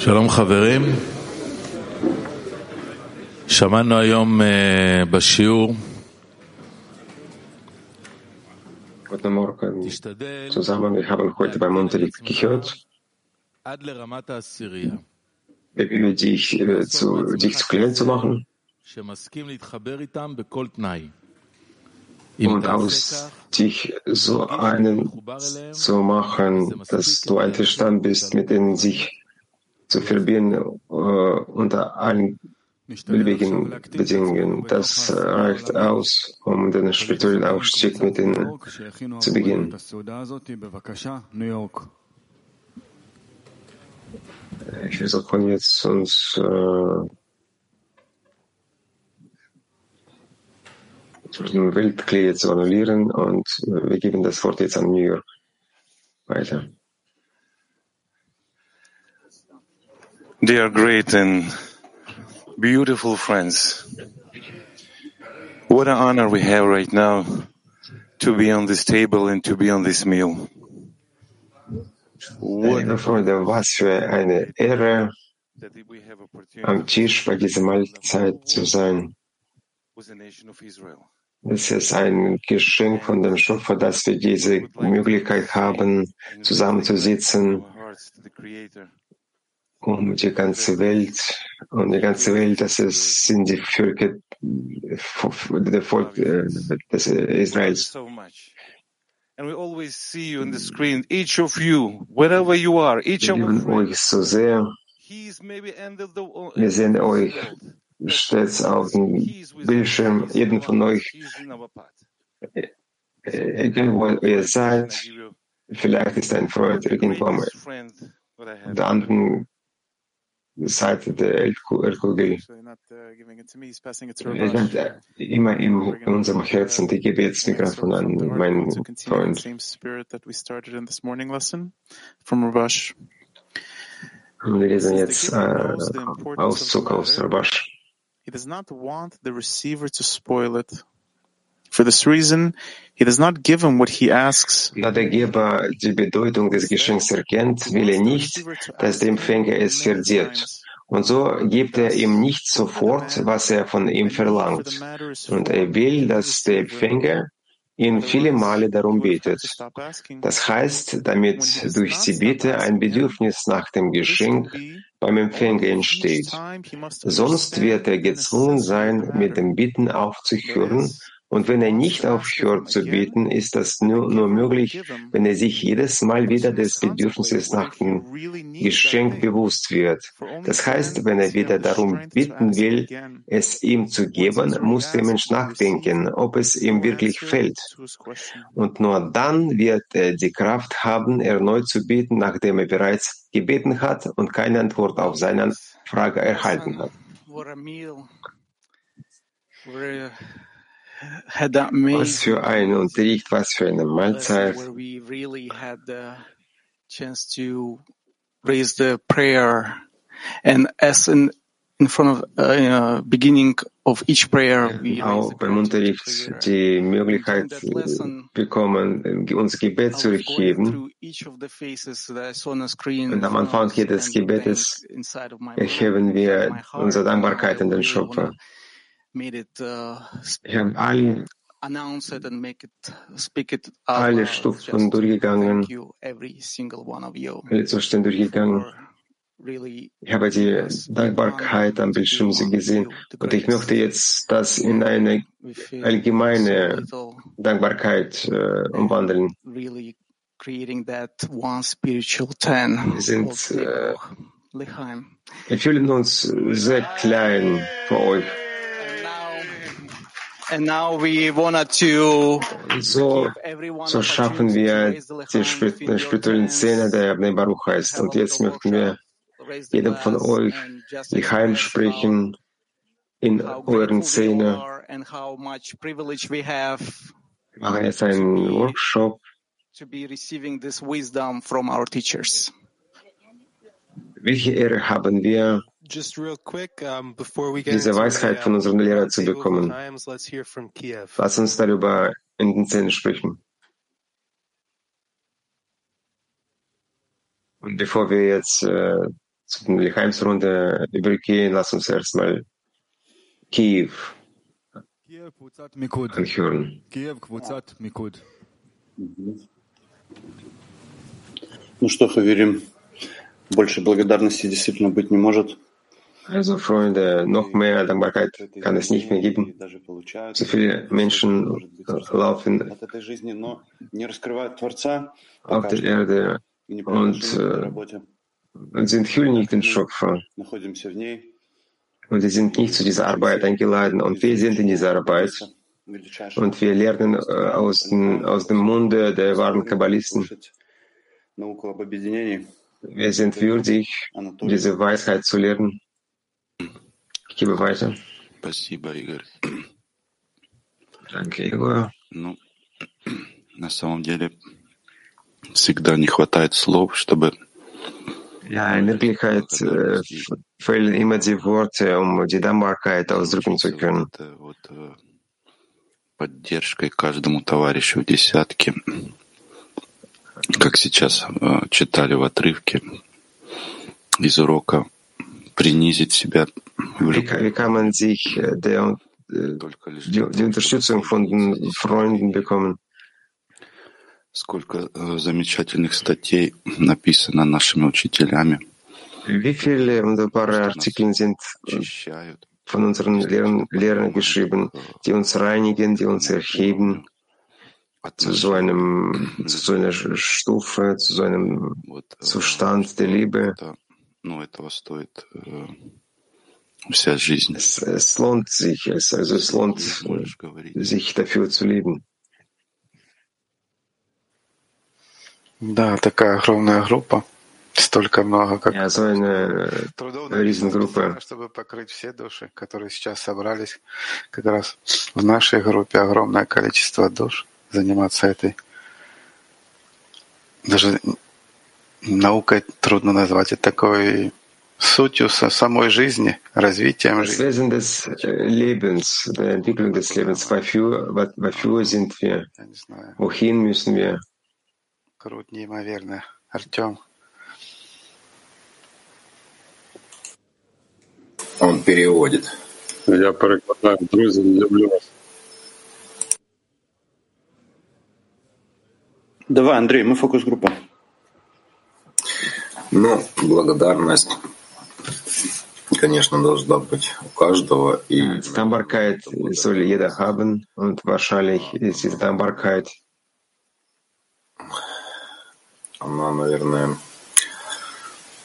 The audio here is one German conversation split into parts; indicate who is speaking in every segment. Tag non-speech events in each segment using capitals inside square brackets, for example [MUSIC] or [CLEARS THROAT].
Speaker 1: שלום חברים, שמענו היום בשיעור
Speaker 2: Guten Morgen
Speaker 1: תשתדל
Speaker 2: zusammen. Wir haben heute beim Unterricht gehört,
Speaker 1: עד לרמת העשירייה,
Speaker 2: bemühe dich, äh, zu, dich zu klein zu machen
Speaker 1: שמסכים להתחבר איתם בכל תנאי. אם
Speaker 2: und
Speaker 1: תעשה
Speaker 2: aus
Speaker 1: כך,
Speaker 2: dich so
Speaker 1: תרגיש שאתה
Speaker 2: einen
Speaker 1: מחובר אליהם,
Speaker 2: zu machen, dass du einverstanden bist, mit denen sich zu verbinden äh, unter allen beliebigen Bedingungen. Das
Speaker 3: äh,
Speaker 2: reicht aus, um den spirituellen Aufstieg mit
Speaker 3: ihnen
Speaker 2: zu beginnen. Ich versuche jetzt uns äh, Weltklee zu annullieren und äh, wir geben das Wort jetzt an New York weiter.
Speaker 4: Dear great and beautiful friends, what an honor we have right now to be on this table and to be on this meal. What
Speaker 2: Liebe Freunde, was für eine Ehre, am Tisch bei dieser Mahlzeit zu sein. Es ist ein Geschenk von dem Schöpfer, dass wir diese Möglichkeit haben, zusammenzusitzen,
Speaker 4: Our hearts to the Creator.
Speaker 2: Um die ganze Welt. Und die ganze Welt, das ist, sind die Völker, der Volk äh, des Israels.
Speaker 4: so much. And we always see you on the screen, each of you, wherever you are, each
Speaker 2: Wir
Speaker 4: of
Speaker 2: euch so sehr.
Speaker 4: He's maybe ended the
Speaker 2: Wir sehen euch stets auf dem Bildschirm, jeden von euch,
Speaker 4: path.
Speaker 2: äh, egal wo ihr seid. Vielleicht ist ein Freund irgendwo am der anderen
Speaker 5: cited
Speaker 2: El,
Speaker 5: El
Speaker 2: Kugel. Immer in unserem Herzen. Ich gebe jetzt Mikrofon an meinen Freund. Wir lesen jetzt äh, Auszug aus Rabash.
Speaker 5: He does not want the receiver to spoil it. For this reason, he does not give him what he asks.
Speaker 2: Da der Geber die Bedeutung des Geschenks erkennt, will er nicht, dass der Empfänger es
Speaker 5: times.
Speaker 2: Und so gibt er ihm nicht sofort, was er von ihm verlangt. Und er will, dass der. Empfänger ihn viele Male darum
Speaker 5: asking.
Speaker 2: Das heißt, damit durch die Bitte ein Bedürfnis nach dem Geschenk
Speaker 5: be
Speaker 2: beim Empfänger entsteht. Sonst wird er gezwungen sein, mit dem Bitten aufzuhören. Und wenn er nicht aufhört zu beten, ist das nur, nur möglich, wenn er sich jedes Mal wieder des Bedürfnisses nach dem Geschenk bewusst wird. Das heißt, wenn er wieder darum bitten will, es ihm zu geben, muss der Mensch nachdenken, ob es ihm wirklich fällt. Und nur dann wird er die Kraft haben, erneut zu beten, nachdem er bereits gebeten hat und keine Antwort auf seine Frage erhalten hat. Was für ein Unterricht, was für eine Mahlzeit.
Speaker 6: where we really had the chance to raise the prayer and as in in front of uh, beginning of each prayer we
Speaker 2: auch
Speaker 6: the
Speaker 2: beim Unterricht die Möglichkeit bekommen, uns Gebet zu erheben.
Speaker 6: through each of the faces that I saw on the screen
Speaker 2: Und am Anfang jedes Gebetes erheben wir unsere Dankbarkeit an den Schöpfer.
Speaker 6: It uh,
Speaker 2: Ich habe alle,
Speaker 6: announce it and make it speak it out
Speaker 2: alle
Speaker 6: loud.
Speaker 2: Stufen durchgegangen,
Speaker 6: thank you, every single one of you,
Speaker 2: alle Zustände durchgegangen. Ich habe die Dankbarkeit am Bildschirm gesehen und ich möchte jetzt das in eine allgemeine Dankbarkeit äh, umwandeln. Wir sind, äh, wir fühlen uns sehr klein für euch.
Speaker 6: And now, and now we wanted to
Speaker 2: So, so schaffen wir die spirituellen Szene, der Abnei Baruch heißt. Und jetzt möchten wir jedem von euch
Speaker 6: express how
Speaker 2: sprechen in euren Szene.
Speaker 6: are and how much privilege we have
Speaker 2: Wir machen jetzt einen Workshop. Welche Ehre haben wir,
Speaker 7: Dieser
Speaker 2: Weisheit von unserem Lehrer zu bekommen. Lass uns darüber intensiv sprechen. Und bevor wir jetzt äh, zu der Heimsrunde übergehen, lass uns erstmal Kiew anhören.
Speaker 8: Ну что, Хаверим, больше благодарности действительно быть не может.
Speaker 2: Also Freunde, noch mehr Dankbarkeit kann es nicht mehr geben. So viele Menschen
Speaker 8: äh, laufen
Speaker 2: auf der Erde und, äh, und sind hüllen nicht den
Speaker 8: Schock.
Speaker 2: Und sie sind nicht zu dieser Arbeit eingeladen und wir sind in dieser Arbeit. Und wir lernen äh, aus, den, aus dem Munde der wahren Kabbalisten. Wir sind würdig, diese Weisheit zu lernen. Gebe weiter.
Speaker 9: Спасибо, Игорь.
Speaker 2: Danke, Igor.
Speaker 9: Ну, [CLEARS THROAT] на самом деле, всегда не хватает слов, чтобы
Speaker 2: Ja, in Wirklichkeit äh, fehlen immer die Worte, um die Dankbarkeit ausdrücken zu können.
Speaker 9: Поддержкой каждому товарищу в десятке, как сейчас э, читали в отрывке из урока, принизить себя
Speaker 2: Wie, kann man sich äh, der, äh,
Speaker 9: только лишь
Speaker 2: die,
Speaker 9: для
Speaker 2: die
Speaker 9: того,
Speaker 2: Unterstützung
Speaker 9: чтобы
Speaker 2: von den
Speaker 9: здесь
Speaker 2: Freunden bekommen?
Speaker 9: Сколько э, замечательных статей написано нашими учителями,
Speaker 2: Wie viele wunderbare Artikel sind äh, von unseren Lehrern, Lehrern geschrieben, die uns reinigen, die uns erheben zu so einem, zu so einer Stufe, zu so einem
Speaker 9: э,
Speaker 2: Zustand der Liebe.
Speaker 9: Ну, этого стоит э, вся жизнь.
Speaker 2: Es, es lohnt sich, es, also es lohnt sich dafür zu lieben.
Speaker 10: Да, такая огромная группа. Столько много, как
Speaker 2: Ja, so eine Riesengruppe.
Speaker 10: специально, чтобы покрыть все души, которые сейчас собрались. Как раз в нашей группе огромное количество душ заниматься этой даже наукой трудно назвать, это такой сутью со самой жизни, развитием жизни.
Speaker 2: Wesen des Lebens, der Entwicklung des Lebens. Wofür, wofür sind wir?
Speaker 10: Я не знаю,
Speaker 2: Wohin müssen wir?
Speaker 10: крут неимоверно. Артем,
Speaker 11: Он переводит.
Speaker 12: Я перекладаю, друзі, люблю вас.
Speaker 8: Давай, Андрей, мы фокус-группа.
Speaker 11: Ну, благодарность, конечно, должна быть у каждого. И
Speaker 2: soll jeder haben und wahrscheinlich ist diese Dankbarkeit
Speaker 11: она, наверное,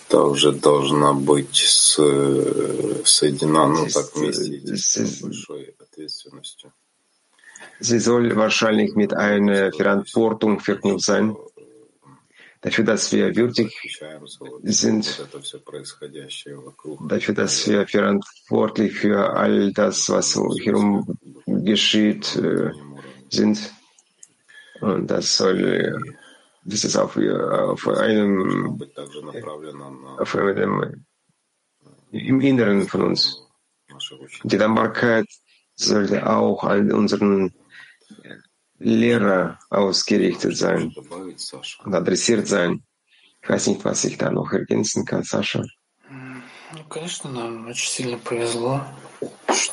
Speaker 11: также должна быть с, соединена, ну, так вместе идти с большой ответственностью.
Speaker 2: Sie soll wahrscheinlich mit einer Verantwortung verknüpft sein, dafür, dass wir würdig sind, dafür, dass wir verantwortlich für all das, was herum geschieht, äh, sind. Und das soll, das ist auf, auf einem, auf einem, im Inneren von uns. Die Dankbarkeit sollte auch an unseren Lehrer ausgerichtet sein und adressiert sein. Ich weiß nicht, was ich da noch ergänzen kann, Sascha.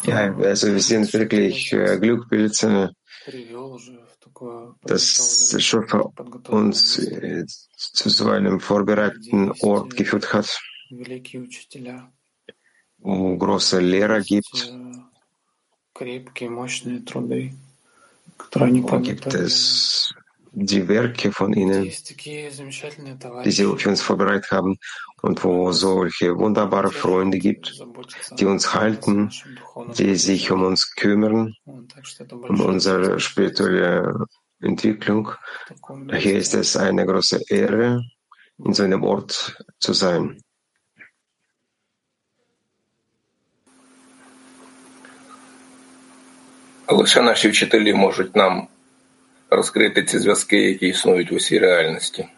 Speaker 2: Ja, also wir sind wirklich äh, Glückpilze, dass der Schöpfer uns äh, zu so einem vorbereiteten Ort geführt hat, wo große Lehrer gibt. Da gibt es die Werke von ihnen, die sie für uns vorbereitet haben und wo solche wunderbare Freunde gibt, die uns halten, die sich um uns kümmern, um unsere spirituelle Entwicklung. Hier ist es eine große Ehre, in so einem Ort zu sein.
Speaker 13: Лише наші вчителі можуть нам розкрити ці зв'язки, які існують в усій реальності,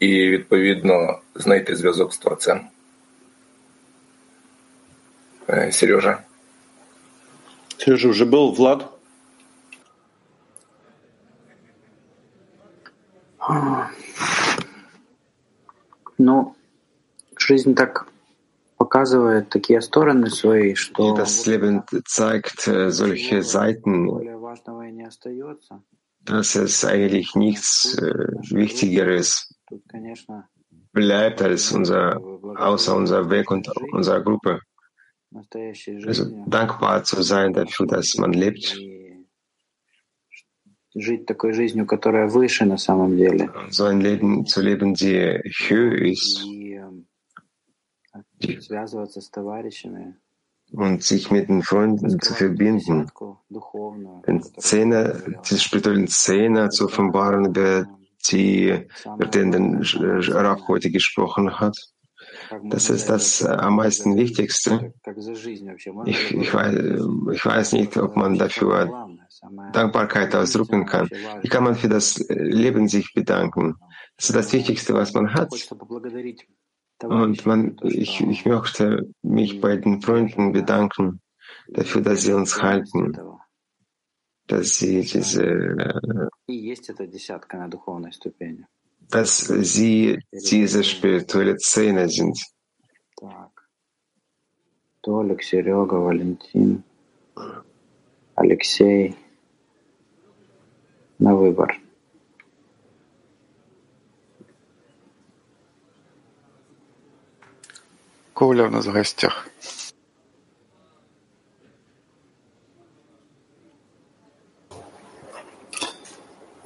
Speaker 13: і відповідно знайти зв'язок з творцем. Е, Сережа.
Speaker 8: Сережа уже был, Влад?
Speaker 14: А, Ну, Жизнь так показывает такие стороны свои, что
Speaker 2: Das Leben zeigt äh, solche Seiten, dass es eigentlich nichts äh, Wichtigeres bleibt als unser, außer unser Weg und unserer Gruppe. Also dankbar zu sein dafür, dass man lebt,
Speaker 14: жить такой жизнью, которая выше на самом деле.
Speaker 2: so ein Leben zu leben, die höher ist und sich mit den Freunden zu verbinden, den Szene, die spirituellen Szene zu offenbaren, über die, über den äh, Rab heute gesprochen hat. Das ist das äh, am meisten Wichtigste. Ich, ich, weiß, äh, ich weiß nicht, ob man dafür Dankbarkeit ausdrücken kann. Wie kann man für das Leben sich bedanken? Das ist das Wichtigste, was man hat.
Speaker 14: Хочется поблагодарить
Speaker 2: Und man, ich, ich möchte mich bei den Freunden bedanken dafür, dass sie uns halten, dass sie diese, äh,
Speaker 14: И есть эта десятка на духовной ступени.
Speaker 2: dass sie diese spirituelle Szene sind.
Speaker 14: Так. Толик, Серега, Валентин, Алексей. На выбор.
Speaker 10: Коля у нас в гостях.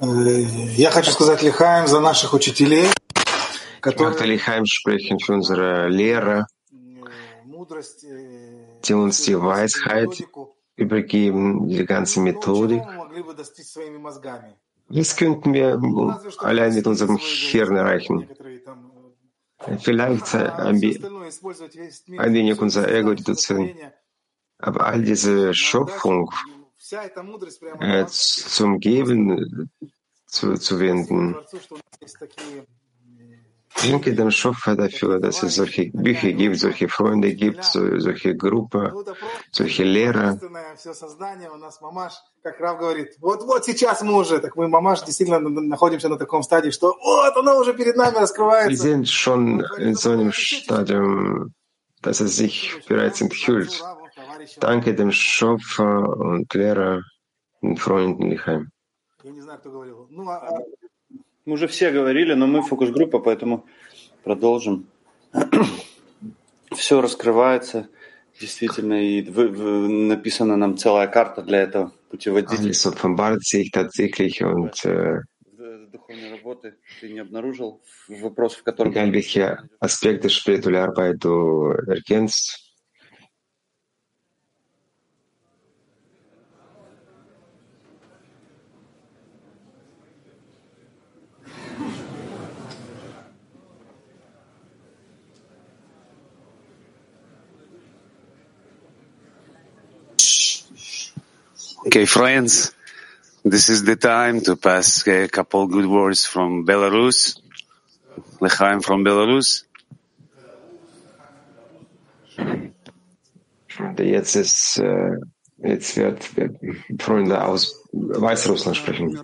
Speaker 15: Э, Я хочу сказать Лихаем за наших учителей,
Speaker 2: Ich möchte Lichaim sprechen für unsere Lehrer,
Speaker 15: мудрость, э,
Speaker 2: die uns die Weisheit übergeben, die ganze Methodik.
Speaker 15: чего мы могли бы достичь своими мозгами.
Speaker 2: Das könnten wir allein mit unserem Hirn erreichen. Vielleicht
Speaker 15: äh,
Speaker 2: ein wenig unser Ego reduzieren. Aber all diese Schöpfung äh, zum Geben äh, zu, zu wenden, danke dem Schöpfer dafür, dass es solche Bücher gibt, solche Freunde gibt, so, solche Gruppe, solche Lehrer.
Speaker 15: божественное все создание у нас мамаш, как Рав говорит, вот вот сейчас мы уже, так мы мамаш действительно на- находимся на таком стадии, что вот оно уже перед нами
Speaker 2: Wir
Speaker 15: раскрывается.
Speaker 2: sind schon in so einem Stadium, dass es sich bereits enthüllt. Danke dem Schöpfer und Lehrer und Freunden Lichaim.
Speaker 15: Я не знаю, кто говорил. Ну, а- а
Speaker 8: Мы уже все говорили, но мы фокус-группа, поэтому продолжим. Все раскрывается, действительно, и вы- вы- написана нам целая карта для этого, путеводитель
Speaker 2: Alles offenbart sich tatsächlich und äh,
Speaker 8: духовной работы. Ты не обнаружил вопрос, в котором...
Speaker 2: egal welche Aspekte spirituelle Arbeit du erkennst,
Speaker 16: Okay, friends, this is the time to pass a couple good words from Belarus. Lechaim from Belarus.
Speaker 2: jetzt ist, äh, jetzt wird Freunde aus Weißrussland sprechen.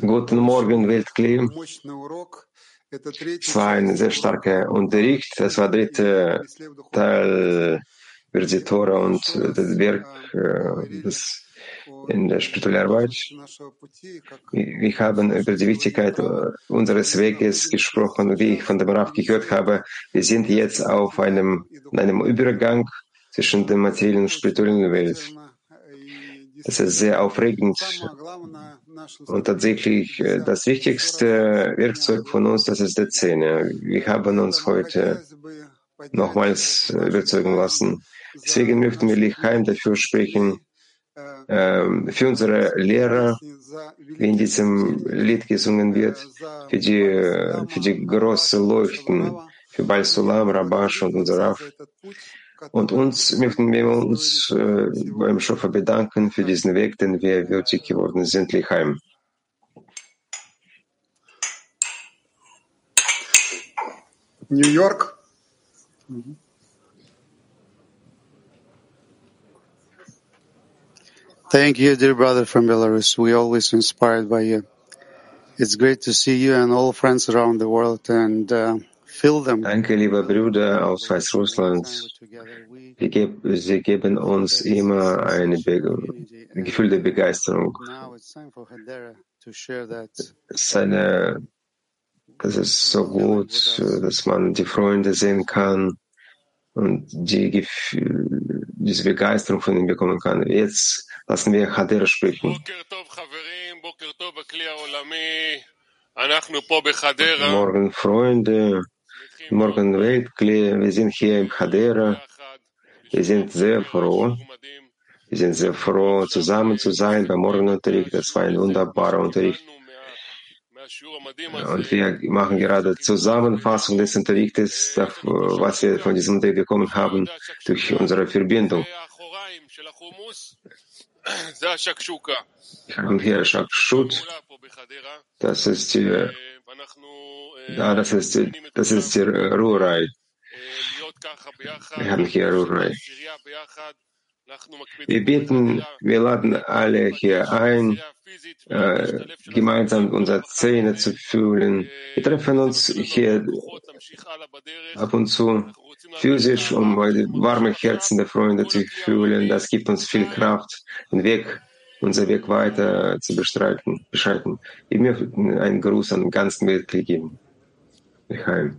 Speaker 2: Guten Morgen, Weltkli. Es war ein sehr starker Unterricht. Das war der dritte Teil über die Tora und das Werk des, in der spirituellen Arbeit. Wir haben über die Wichtigkeit unseres Weges gesprochen. Wie ich von dem Rav gehört habe, wir sind jetzt auf einem, in einem Übergang zwischen der materiellen und spirituellen Welt. Das ist sehr aufregend. Und tatsächlich das wichtigste Werkzeug von uns, das ist der Zähne. Wir haben uns heute nochmals überzeugen lassen. Deswegen möchten wir Lichheim dafür sprechen, ähm, für unsere Lehrer, wie in diesem Lied gesungen wird, für die, für die großen Leuchten, für Baal Sulam, Rabash und unser Raf. Und uns möchten wir uns äh, beim Schofer bedanken für diesen Weg, den wir würdig geworden sind, Lichheim.
Speaker 15: New York. Mhm.
Speaker 17: Thank you, dear brother from Belarus. We always inspired by you. It's great to see you and all friends around the world and uh, fill them.
Speaker 2: Danke, liebe Brüder aus Weißrussland. Sie geb- Sie geben uns immer ein Gefühl der Begeisterung.
Speaker 17: Now it's time for Hadera to share that.
Speaker 2: Es ist eine, das ist so gut, dass man die Freunde sehen kann und die Gefühl, diese Begeisterung von ihnen bekommen kann. Jetzt lassen wir Hadera sprechen. Morgen Freunde, morgen Weltklee, wir sind hier im Hadera. Wir sind sehr froh. Wir sind sehr froh, zusammen zu sein beim Morgenunterricht. Das war ein wunderbarer Unterricht. Und wir machen gerade Zusammenfassung des Unterrichtes, was wir von diesem Unterricht bekommen haben, durch unsere Verbindung. Haben hier Shakshut. Das ist die, ja, das ist, die- das ist die Ruhrei. Wir haben hier Ruhrei. Wir beten, wir laden alle hier ein, äh, gemeinsam unsere Zähne zu fühlen. Wir treffen uns hier ab und zu physisch, um warme Herzen der Freunde zu fühlen. Das gibt uns viel Kraft, den Weg, unser Weg weiter zu bestreiten, beschreiten. Ich möchte einen Gruß an den ganzen Weltkrieg geben. Michael.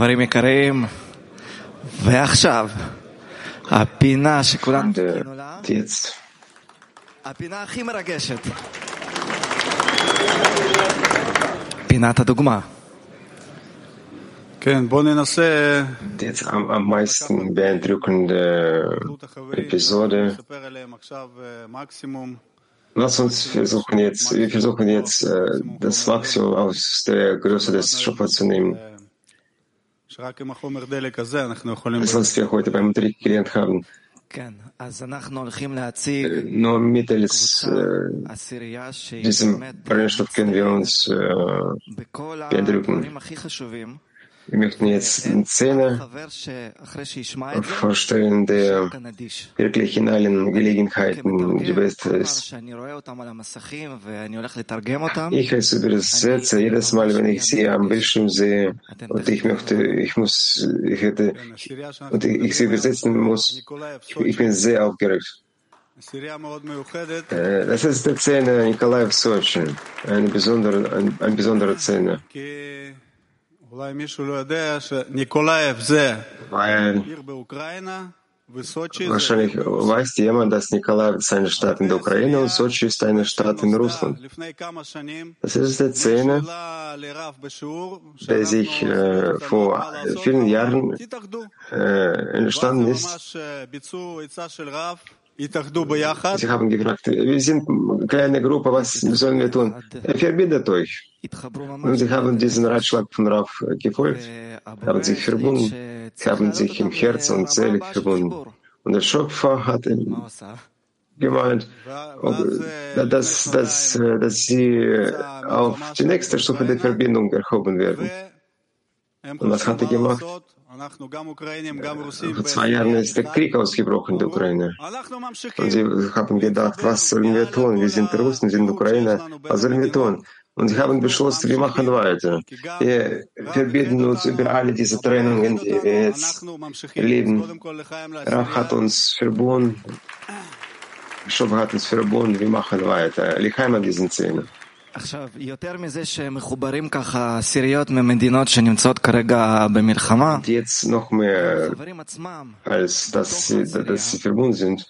Speaker 18: חברים יקרים, ועכשיו, הפינה שכולם חיכינו לה,
Speaker 2: Jetzt
Speaker 18: הפינה הכי מרגשת. פינת הדוגמה.
Speaker 3: כן, בואו ננסה
Speaker 2: Jetzt am, am meisten beeindruckende Episode.
Speaker 3: לספר עליהם עכשיו אה, מקסימום.
Speaker 2: Lass uns versuchen jetzt, wir versuchen jetzt, äh, das Maximum aus der Größe des Schöpfers zu nehmen,
Speaker 3: שרק עם החומר דלק הזה אנחנו יכולים...
Speaker 2: das was wir heute beim Unterricht gelernt haben.
Speaker 18: כן, אז אנחנו הולכים להציג
Speaker 2: Nur mittels äh,
Speaker 18: עשירייה שהיא
Speaker 2: diesem
Speaker 18: באמת
Speaker 2: Brennstoff können wir uns äh,
Speaker 18: בכל
Speaker 2: beeindrucken. Wir möchten jetzt eine Szene vorstellen, der wirklich in allen Gelegenheiten die Beste ist. Ich es übersetze jedes Mal, wenn ich sie am Bildschirm sehe und ich möchte, ich muss, ich hätte, und ich, sie übersetzen muss, ich, ich bin sehr aufgeregt. Äh, das ist die Szene Nikolaev Sochi, eine besondere, eine, eine besondere Szene. Weil Wahrscheinlich weiß jemand, dass Nikolaev ist eine Stadt in der Ukraine und Sochi ist eine Stadt in Russland. Das ist eine Szene, der sich äh, vor vielen Jahren äh, entstanden ist. Sie haben gefragt, wir sind eine kleine Gruppe, was sollen wir tun? Verbindet euch. Und sie haben diesen Ratschlag von Raf gefolgt, haben sich verbunden, haben sich im Herz und Seele verbunden. Und der Schöpfer hat gemeint, dass, dass, dass sie auf die nächste Stufe der Verbindung erhoben werden. Und was hat er gemacht?
Speaker 3: Äh,
Speaker 2: vor zwei Jahren ist der Krieg ausgebrochen in der Ukraine. Und sie haben gedacht, was sollen wir tun? Wir sind Russen, wir sind Ukrainer. Was sollen wir tun? Und sie haben beschlossen, wir machen weiter. Wir verbieten uns über alle diese Trennungen, die wir jetzt erleben. Rach hat uns verbunden. Schob hat uns verbunden. Wir machen weiter. Lichheim an diesen Szenen.
Speaker 18: עכשיו, יותר מזה שמחוברים ככה עשיריות ממדינות שנמצאות כרגע במלחמה,
Speaker 2: Und jetzt noch mehr
Speaker 18: החברים עצמם,
Speaker 2: als dass sie, dass sie verbunden sind.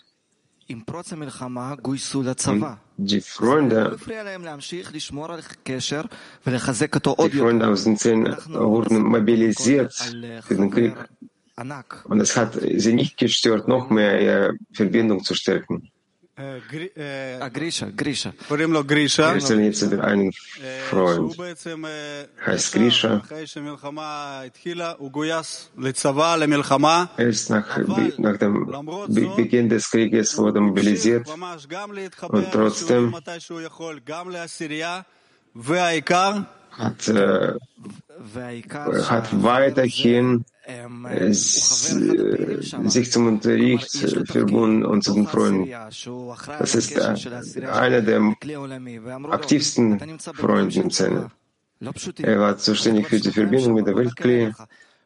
Speaker 18: עם פרוץ המלחמה, גויסו לצבא.
Speaker 2: Die
Speaker 18: לא
Speaker 2: Freunde,
Speaker 18: הפריע להם להמשיך לשמור על קשר ולחזק אותו
Speaker 2: die
Speaker 18: עוד יותר.
Speaker 2: Freunde aus den Zähnen wurden mobilisiert für den Krieg.
Speaker 18: ענק.
Speaker 2: Und es hat sie nicht gestört, noch mehr ihre Verbindung zu stärken.
Speaker 18: אה, גרישה, גרישה.
Speaker 3: קוראים לו גרישה,
Speaker 2: Wir erzählen jetzt über einen Freund,
Speaker 3: שהוא בעצם אה,
Speaker 2: heißt Grisha.
Speaker 3: אחרי שמלחמה התחילה, הוא גויס לצבא, למלחמה,
Speaker 2: Erst nach, nach dem Be- Beginn des Krieges wurde er mobilisiert
Speaker 3: ממש גם להתחבר
Speaker 2: und trotzdem
Speaker 3: לשיעורים מתי שהוא יכול, גם לעשירייה, והעיקר,
Speaker 2: hat, äh,
Speaker 18: והעיקר
Speaker 2: hat weiterhin äh, s- äh, sich zum Unterricht äh, verbunden und zu den Freunden.
Speaker 18: שהוא אחראי
Speaker 2: Das
Speaker 18: על
Speaker 2: ist
Speaker 18: הקשר
Speaker 2: äh,
Speaker 18: של העשירייה
Speaker 2: einer der
Speaker 18: בכלי העולמי, ואמרו לו,
Speaker 2: aktivsten Freunde im Zähne.
Speaker 18: לא פשוטים.
Speaker 2: Er war zuständig für die Verbindung mit der Weltklee.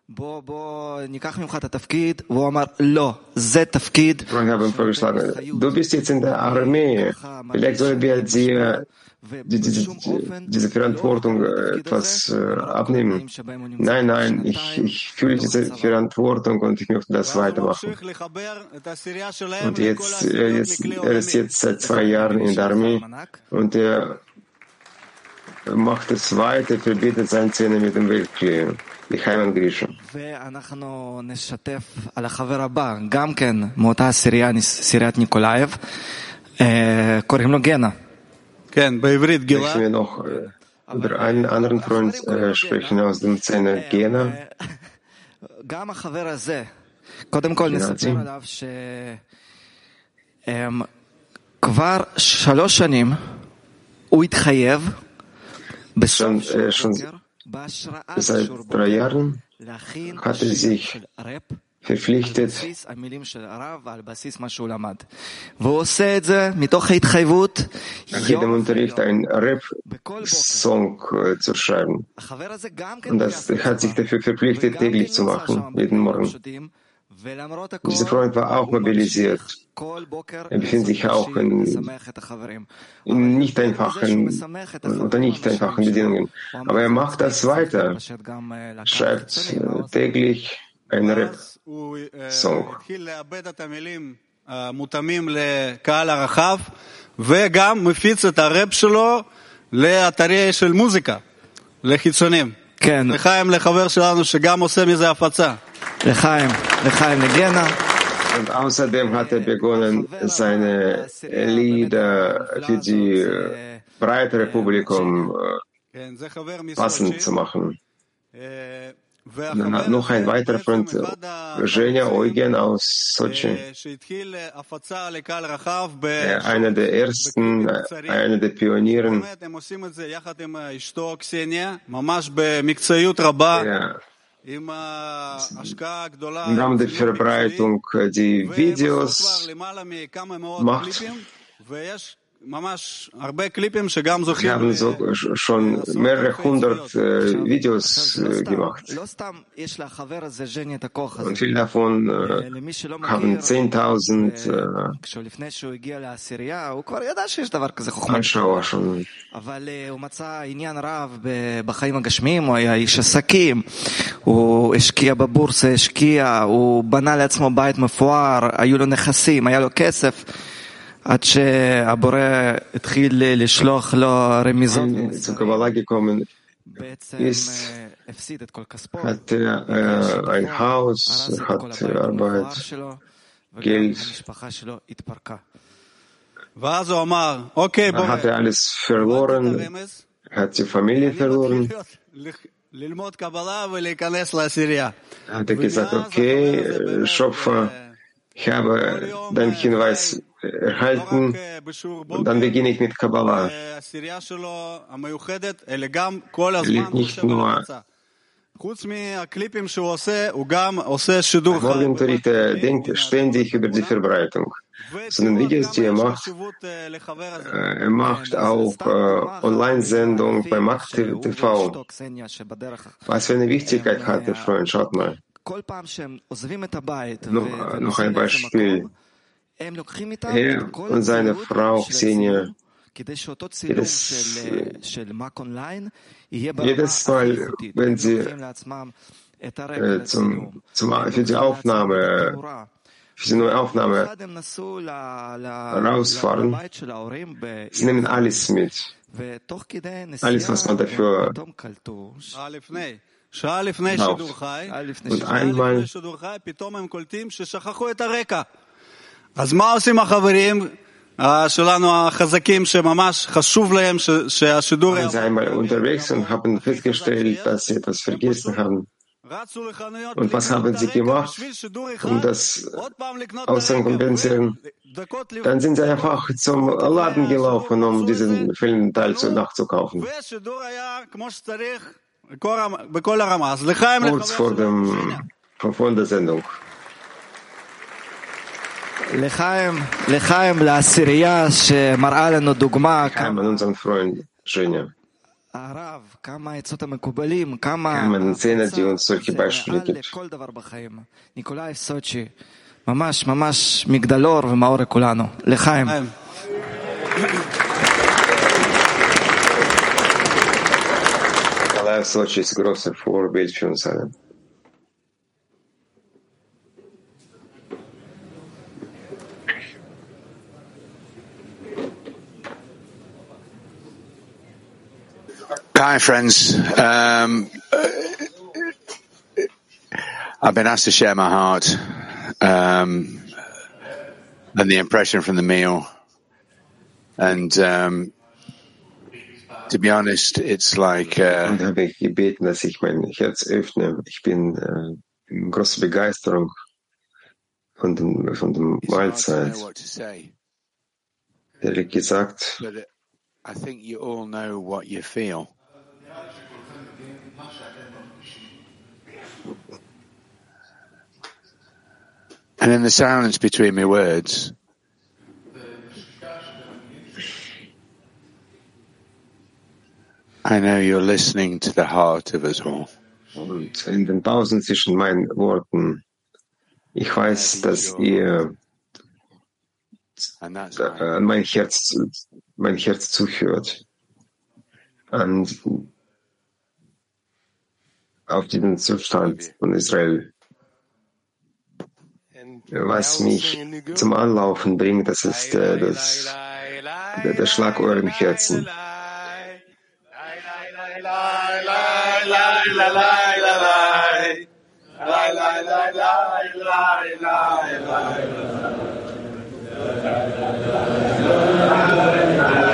Speaker 18: בוא, בוא, ניקח ממך את התפקיד, והוא אמר, לא, זה תפקיד
Speaker 2: Freunde haben vorgeschlagen, du bist jetzt in der Armee, vielleicht sollen wir dir die, die, die, diese Verantwortung äh, etwas äh, abnehmen. Nein, nein, ich, ich fühle diese Verantwortung und ich möchte das weitermachen.
Speaker 3: ממשיך לחבר את העשירייה שלהם
Speaker 2: Und
Speaker 3: לכל
Speaker 2: jetzt, er,
Speaker 3: העשיריות
Speaker 2: jetzt,
Speaker 3: מכלי
Speaker 2: er ist
Speaker 3: עולמי.
Speaker 2: jetzt seit zwei Jahren in der Armee und er macht es weiter, verbindet seine Zähne mit dem Weltklee. Ich heim an Grisha.
Speaker 18: ואנחנו נשתף על החבר הבא, גם כן מאותה עשירייה, עשיריית ניקולאייב, אה, קוראים לו גנה.
Speaker 2: Möchten wir noch äh, über einen anderen Freund äh, sprechen aus dem Szene Gena? Schon, äh, schon seit drei Jahren hat er sich verpflichtet. Nach jedem Unterricht ein Rap-Song äh, zu schreiben. Und das hat sich dafür verpflichtet, täglich zu machen, jeden Morgen. Dieser Freund war auch mobilisiert. Er befindet sich auch in, in nicht einfachen oder nicht einfachen Bedingungen. Aber er macht das weiter, schreibt äh, täglich einen Rap-Song.
Speaker 3: הוא אה, התחיל לאבד את המילים המותאמים לקהל הרחב, וגם מפיץ את הראפ שלו לאתרי של מוזיקה, לחיצונים.
Speaker 18: כן.
Speaker 3: לחיים לחבר שלנו שגם עושה מזה הפצה.
Speaker 18: לחיים, לחיים לגנה.
Speaker 2: Und außerdem hat er begonnen, seine Lieder für die äh, breitere Publikum äh,
Speaker 3: כן, זה חבר
Speaker 2: passend
Speaker 3: מסוצ'י.
Speaker 2: zu machen. Noch ein weiterer Freund, Женя Eugen aus Sochi, einer der ersten, einer der Pionieren.
Speaker 3: Ja.
Speaker 2: Im Rahmen der Verbreitung die Videos macht.
Speaker 3: Wir
Speaker 2: haben so, schon mehrere hundert äh, Videos äh, gemacht. Und viele davon äh, haben 10.000 Anschauer schon.
Speaker 18: בחיים הגשמיים, הוא היה איש עסקים, הוא השקיע בבורסה, השקיע, הוא בנה לעצמו בית מפואר, היו לו נכסים, היה לו כסף. עד שהבורא התחיל לשלוח לו רמיזות.
Speaker 2: ist, hat er äh, ein Haus, hat Arbeit, Geld. Er hatte alles verloren, hat die Familie verloren. Hat er gesagt, okay, Schöpfer, Ich habe deinen Hinweis erhalten und dann beginne ich mit Kabbalah. Er
Speaker 3: lebt
Speaker 2: nicht nur Morgen Torite denkt ständig über die Verbreitung, sondern Videos, die er macht, äh, er macht auch äh, Online-Sendung bei Macht TV. Was für eine Wichtigkeit hat der Freund, schaut mal. Noch, noch ein Beispiel. Er und seine Frau Xenia jedes, jedes Mal, wenn sie äh, zum, zum, für die Aufnahme, für die neue Aufnahme rausfahren, sie nehmen alles mit. Alles, was man dafür auf. Und einmal waren sie einmal unterwegs und haben festgestellt, dass sie etwas vergessen haben. Und was haben sie gemacht, um das auszukompensieren? Dann sind sie einfach zum Laden gelaufen, um diesen Filmteil nachzukaufen. Kurz vor, dem, vor der Sendung.
Speaker 18: לחיים, לחיים, לעשירייה שמראה לנו דוגמה.
Speaker 2: Kein an unseren Freund Женя.
Speaker 18: הרב, כמה העצות המקובלים, כמה...
Speaker 2: כמה נציין die uns solche Beispiele gibt.
Speaker 18: לכל דבר בחיים. ניקולאי סוצ'י, ממש ממש מגדלור ומאור לכולנו. לחיים.
Speaker 16: Hi, friends. Um, I've been asked to share my heart um, and the impression from the meal. And um, to be honest, it's like. Uh,
Speaker 2: Und habe ich gebeten, dass ich mein Herz öffne. Ich bin äh, in großer Begeisterung von dem, von dem
Speaker 16: it's hard to
Speaker 2: Mahlzeit.
Speaker 16: know what to say,
Speaker 2: Ehrlich gesagt,
Speaker 16: but I think you all know what you feel. And in the silence between my words, I know you're listening to the heart of us all.
Speaker 2: und in den Pausen zwischen meinen Worten, ich weiß, dass ihr äh, an mein Herz, mein Herz zuhört. Und auf diesen Zustand von Israel, was mich zum Anlaufen bringt, das ist äh, das, der, der Schlag euren Herzen.
Speaker 19: la la la la la